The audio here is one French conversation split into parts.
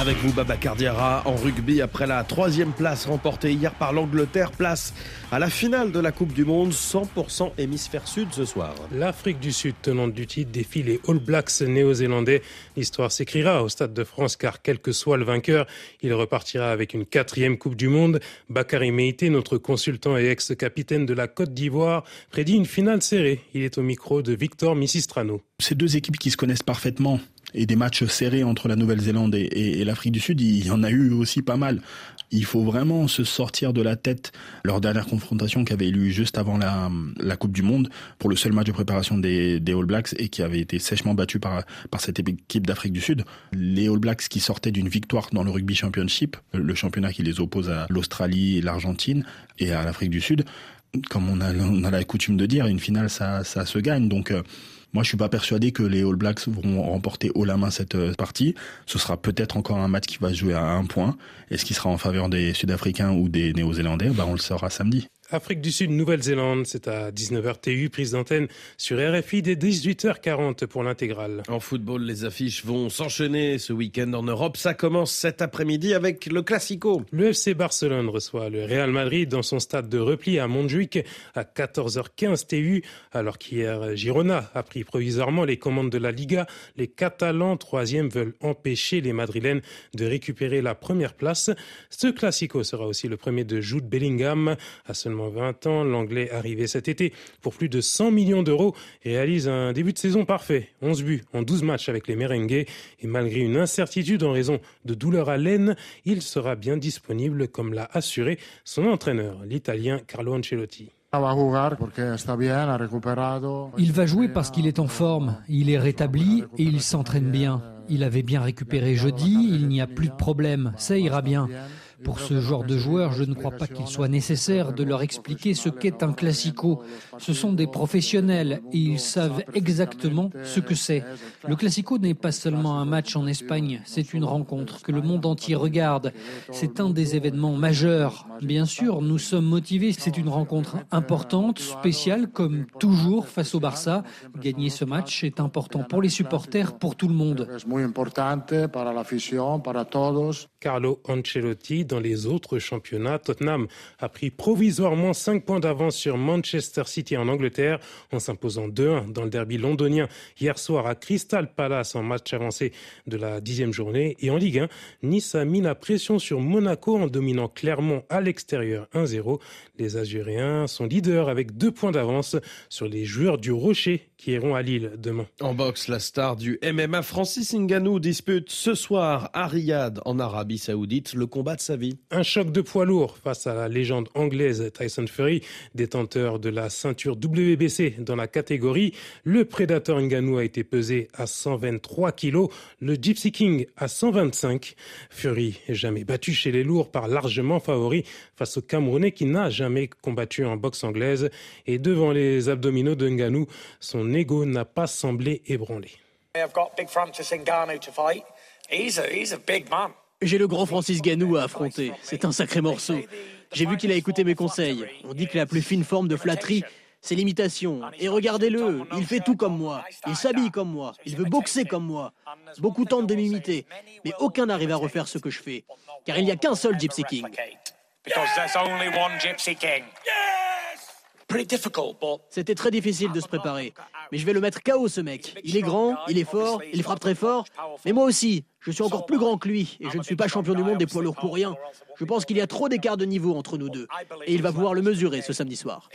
Avec vous, Baba Cardiara, en rugby, après la troisième place remportée hier par l'Angleterre, place à la finale de la Coupe du Monde, 100% hémisphère sud ce soir. L'Afrique du Sud, tenante du titre, défie les All Blacks néo-zélandais. L'histoire s'écrira au Stade de France, car quel que soit le vainqueur, il repartira avec une quatrième Coupe du Monde. Bakary Meïté, notre consultant et ex-capitaine de la Côte d'Ivoire, prédit une finale serrée. Il est au micro de Victor Missistrano. Ces deux équipes qui se connaissent parfaitement et des matchs serrés entre la Nouvelle-Zélande et, l'Afrique du Sud, il y en a eu aussi pas mal. Il faut vraiment se sortir de la tête leur dernière confrontation qui avait eu juste avant la, Coupe du Monde pour le seul match de préparation des, All Blacks et qui avait été sèchement battu par cette équipe d'Afrique du Sud. Les All Blacks qui sortaient d'une victoire dans le Rugby Championship, le championnat qui les oppose à l'Australie, l'Argentine et à l'Afrique du Sud. Comme on a, la coutume de dire, une finale, ça, ça se gagne. Donc, euh, moi, je suis pas persuadé que les All Blacks vont remporter haut la main cette euh, partie. Ce sera peut-être encore un match qui va se jouer à un point. Est-ce qu'il sera en faveur des Sud-Africains ou des Néo-Zélandais bah, On le saura samedi. Afrique du Sud, Nouvelle-Zélande, c'est à 19h TU, prise d'antenne sur RFI dès 18h40 pour l'intégrale. En football, les affiches vont s'enchaîner ce week-end en Europe. Ça commence cet après-midi avec le Classico. Le FC Barcelone reçoit le Real Madrid dans son stade de repli à Montjuic à 14h15 TU, alors qu'hier Girona a pris provisoirement les commandes de la Liga. Les Catalans, troisième, veulent empêcher les Madrilènes de récupérer la première place. Ce Classico sera aussi le premier de Jude Bellingham à seulement 20 ans, l'Anglais arrivé cet été pour plus de 100 millions d'euros réalise un début de saison parfait. 11 buts en 12 matchs avec les Merengues et malgré une incertitude en raison de douleurs à l'aine, il sera bien disponible comme l'a assuré son entraîneur, l'Italien Carlo Ancelotti. Il va jouer parce qu'il est en forme, il est rétabli et il s'entraîne bien. Il avait bien récupéré jeudi, il n'y a plus de problème, ça ira bien. Pour ce genre de joueurs, je ne crois pas qu'il soit nécessaire de leur expliquer ce qu'est un classico. Ce sont des professionnels et ils savent exactement ce que c'est. Le classico n'est pas seulement un match en Espagne, c'est une rencontre que le monde entier regarde. C'est un des événements majeurs. Bien sûr, nous sommes motivés. C'est une rencontre importante, spéciale, comme toujours face au Barça. Gagner ce match est important pour les supporters, pour tout le monde. Carlo Ancelotti dans les autres championnats. Tottenham a pris provisoirement 5 points d'avance sur Manchester City en Angleterre en s'imposant 2-1 dans le derby londonien hier soir à Crystal Palace en match avancé de la dixième journée. Et en Ligue 1, Nice a mis la pression sur Monaco en dominant clairement à l'extérieur 1-0. Les Azuréens sont leaders avec deux points d'avance sur les joueurs du Rocher qui iront à Lille demain. En boxe, la star du MMA Francis Ngannou dispute ce soir à Riyad en Arabie Saoudite le combat de sa vie. Un choc de poids lourd face à la légende anglaise Tyson Fury, détenteur de la ceinture WBC dans la catégorie. Le prédateur Ngannou a été pesé à 123 kilos, le Gypsy King à 125. Fury est jamais battu chez les lourds par largement favori face au Camerounais qui n'a jamais combattu en boxe anglaise et devant les abdominaux de Ngannou, son ego n'a pas semblé ébranlé. J'ai le grand Francis Ganou à affronter. C'est un sacré morceau. J'ai vu qu'il a écouté mes conseils. On dit que la plus fine forme de flatterie, c'est l'imitation. Et regardez-le, il fait tout comme moi. Il s'habille comme moi. Il veut boxer comme moi. Beaucoup tentent de m'imiter, mais aucun n'arrive à refaire ce que je fais. Car il n'y a qu'un seul Gypsy King. C'était très difficile de se préparer. Mais je vais le mettre KO ce mec. Il est grand, il est fort, il frappe très fort. Mais moi aussi, je suis encore plus grand que lui et je ne suis pas champion du monde des poids lourds pour rien. Je pense qu'il y a trop d'écart de niveau entre nous deux. Et il va pouvoir le mesurer ce samedi soir.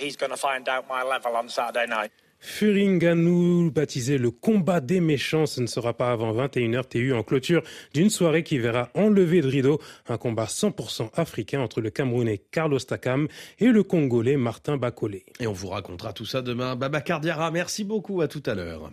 Furinganou, baptisé le combat des méchants, ce ne sera pas avant 21h TU en clôture d'une soirée qui verra enlever de rideau un combat 100% africain entre le Camerounais Carlos Takam et le Congolais Martin Bakolé. Et on vous racontera tout ça demain. Baba Cardiara, merci beaucoup, à tout à l'heure.